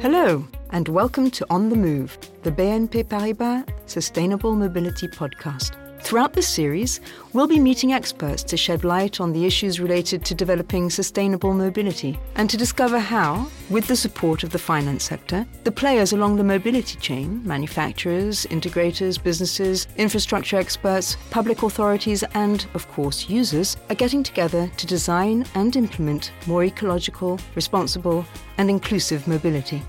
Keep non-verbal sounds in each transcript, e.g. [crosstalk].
Hello, and welcome to On the Move, the BNP Paribas Sustainable Mobility Podcast. Throughout this series, we'll be meeting experts to shed light on the issues related to developing sustainable mobility and to discover how, with the support of the finance sector, the players along the mobility chain manufacturers, integrators, businesses, infrastructure experts, public authorities, and, of course, users are getting together to design and implement more ecological, responsible, and inclusive mobility.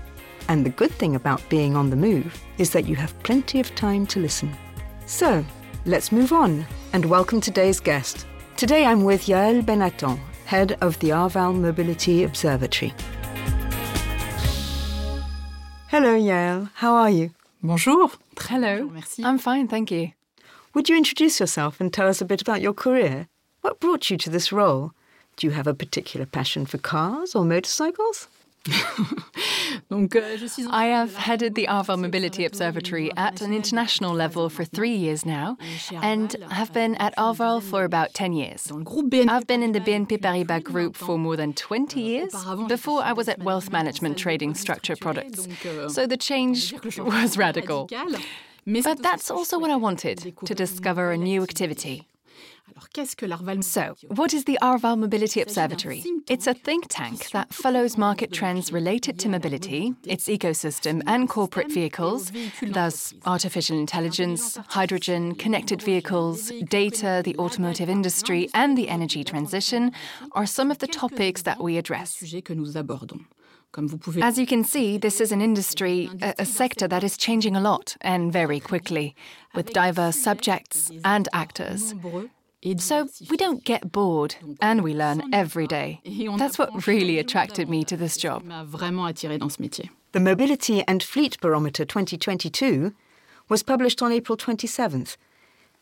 And the good thing about being on the move is that you have plenty of time to listen. So, Let's move on and welcome today's guest. Today I'm with Yael Bennathan, head of the Arval Mobility Observatory. Hello, Yael. How are you? Bonjour. Hello. Merci. I'm fine, thank you. Would you introduce yourself and tell us a bit about your career? What brought you to this role? Do you have a particular passion for cars or motorcycles? [laughs] Euh, I have headed the Arval Mobility Observatory at an international level for three years now and have been at Arval for about 10 years. I've been in the BNP Paribas group for more than 20 years. Before, I was at wealth management trading structured products. So the change was radical. But that's also what I wanted to discover a new activity. So, what is the Arval Mobility Observatory? It's a think tank that follows market trends related to mobility, its ecosystem, and corporate vehicles, thus, artificial intelligence, hydrogen, connected vehicles, data, the automotive industry, and the energy transition are some of the topics that we address. As you can see, this is an industry, a, a, sector that is changing a lot and very quickly, with diverse subjects and actors. So we don't get bored and we learn every day. That's what really attracted me to this job. The Mobility and Fleet Barometer 2022 was published on April 27th.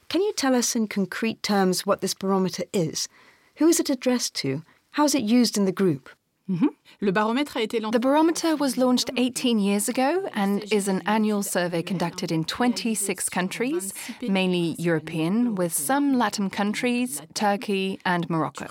Can you tell us in concrete terms what this barometer is? Who is it addressed to? How is it used in the group? Mm-hmm. The barometer was launched 18 years ago and is an annual survey conducted in 26 countries, mainly European, with some Latin countries, Turkey, and Morocco.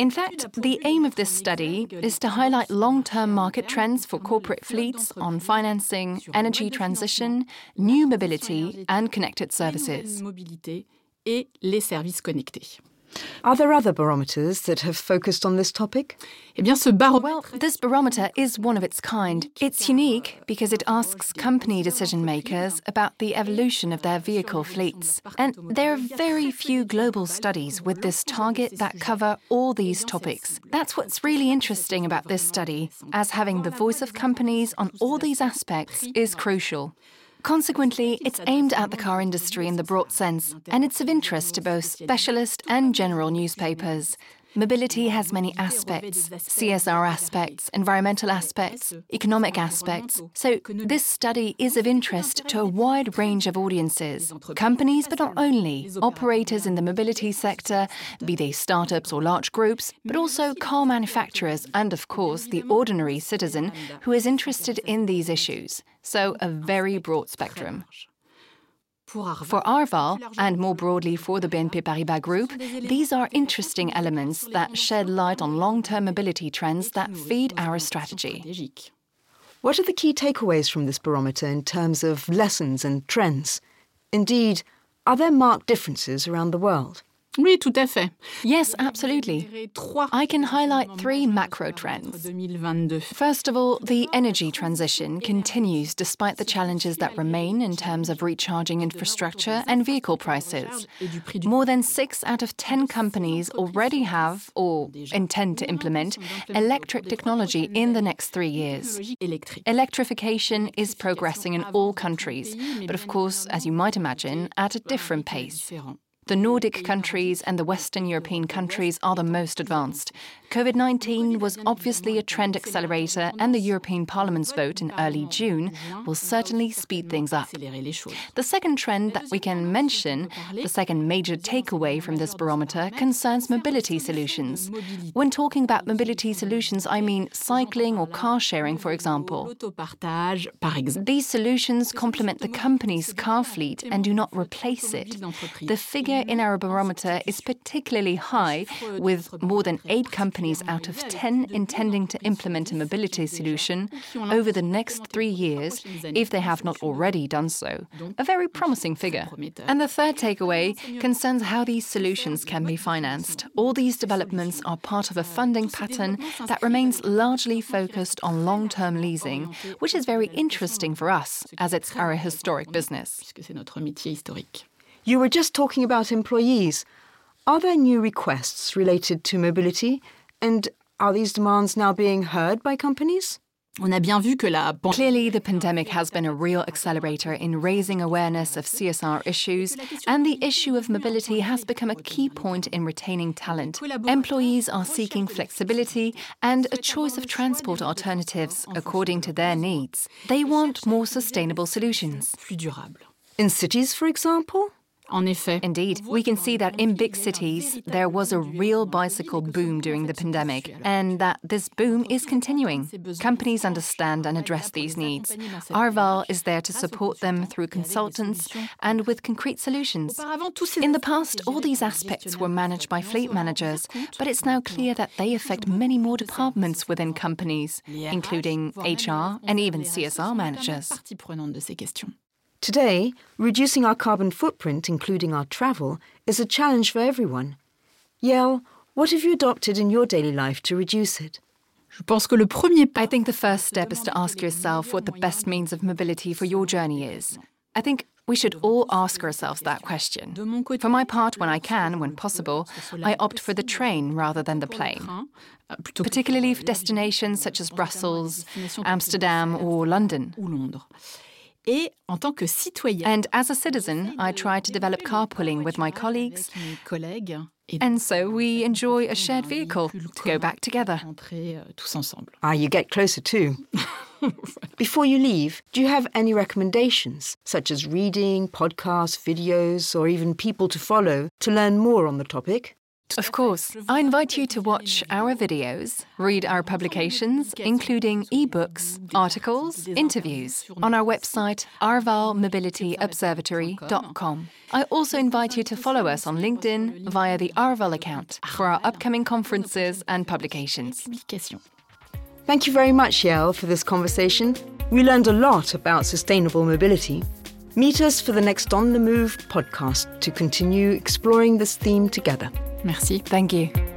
In fact, the aim of this study is to highlight long term market trends for corporate fleets on financing, energy transition, new mobility, and connected services. Are there other barometers that have focused on this topic? Eh bien, ce well, this barometer is one of its kind. It's unique because it asks company decision makers about the evolution of their vehicle fleets. And there are very few global studies with this target that cover all these topics. That's what's really interesting about this study, as having the voice of companies on all these aspects is crucial. Consequently, it's aimed at the car industry in the broad sense, and it's of interest to both specialist and general newspapers. Mobility has many aspects CSR aspects, environmental aspects, economic aspects. So, this study is of interest to a wide range of audiences companies, but not only, operators in the mobility sector, be they startups or large groups, but also car manufacturers, and of course, the ordinary citizen who is interested in these issues. So, a very broad spectrum. For Arval, and more broadly for the BNP Paribas Group, these are interesting elements that shed light on long term mobility trends that feed our strategy. What are the key takeaways from this barometer in terms of lessons and trends? Indeed, are there marked differences around the world? Oui, tout à fait. Yes, absolutely. I can highlight three macro trends. First of all, the energy transition continues despite the challenges that remain in terms of recharging infrastructure and vehicle prices. More than six out of ten companies already have or intend to implement electric technology in the next three years. Electrification is progressing in all countries, but of course, as you might imagine, at a different pace. The Nordic countries and the Western European countries are the most advanced. COVID 19 was obviously a trend accelerator, and the European Parliament's vote in early June will certainly speed things up. The second trend that we can mention, the second major takeaway from this barometer, concerns mobility solutions. When talking about mobility solutions, I mean cycling or car sharing, for example. These solutions complement the company's car fleet and do not replace it. The figure figure in our barometer is particularly high, with more than eight companies out of 10 intending to implement a mobility solution over the next three years, if they have not already done so. A very promising figure. And the third takeaway concerns how these solutions can be financed. All these developments are part of a funding pattern that remains largely focused on long term leasing, which is very interesting for us as it's our historic business. You were just talking about employees. Are there new requests related to mobility? And are these demands now being heard by companies? Clearly, the pandemic has been a real accelerator in raising awareness of CSR issues, and the issue of mobility has become a key point in retaining talent. Employees are seeking flexibility and a choice of transport alternatives according to their needs. They want more sustainable solutions. In cities, for example? Indeed, we can see that in big cities there was a real bicycle boom during the pandemic, and that this boom is continuing. Companies understand and address these needs. Arval is there to support them through consultants and with concrete solutions. In the past, all these aspects were managed by fleet managers, but it's now clear that they affect many more departments within companies, including HR and even CSR managers. Today, reducing our carbon footprint, including our travel, is a challenge for everyone. Yael, what have you adopted in your daily life to reduce it? I think the first step is to ask yourself what the best means of mobility for your journey is. I think we should all ask ourselves that question. For my part, when I can, when possible, I opt for the train rather than the plane, particularly for destinations such as Brussels, Amsterdam, or London. And as a citizen, I try to develop carpooling with my colleagues. And so we enjoy a shared vehicle to go back together. Euh, ah, you get closer too. [laughs] [laughs] Before you leave, do you have any recommendations, such as reading, podcasts, videos, or even people to follow to learn more on the topic? Of course. I invite you to watch our videos, read our publications, including ebooks, articles, interviews, on our website arvalmobilityobservatory.com. I also invite you to follow us on LinkedIn via the Arval account for our upcoming conferences and publications. Thank you very much, Yael, for this conversation. We learned a lot about sustainable mobility. Meet us for the next On the Move podcast to continue exploring this theme together. Merci. Thank you.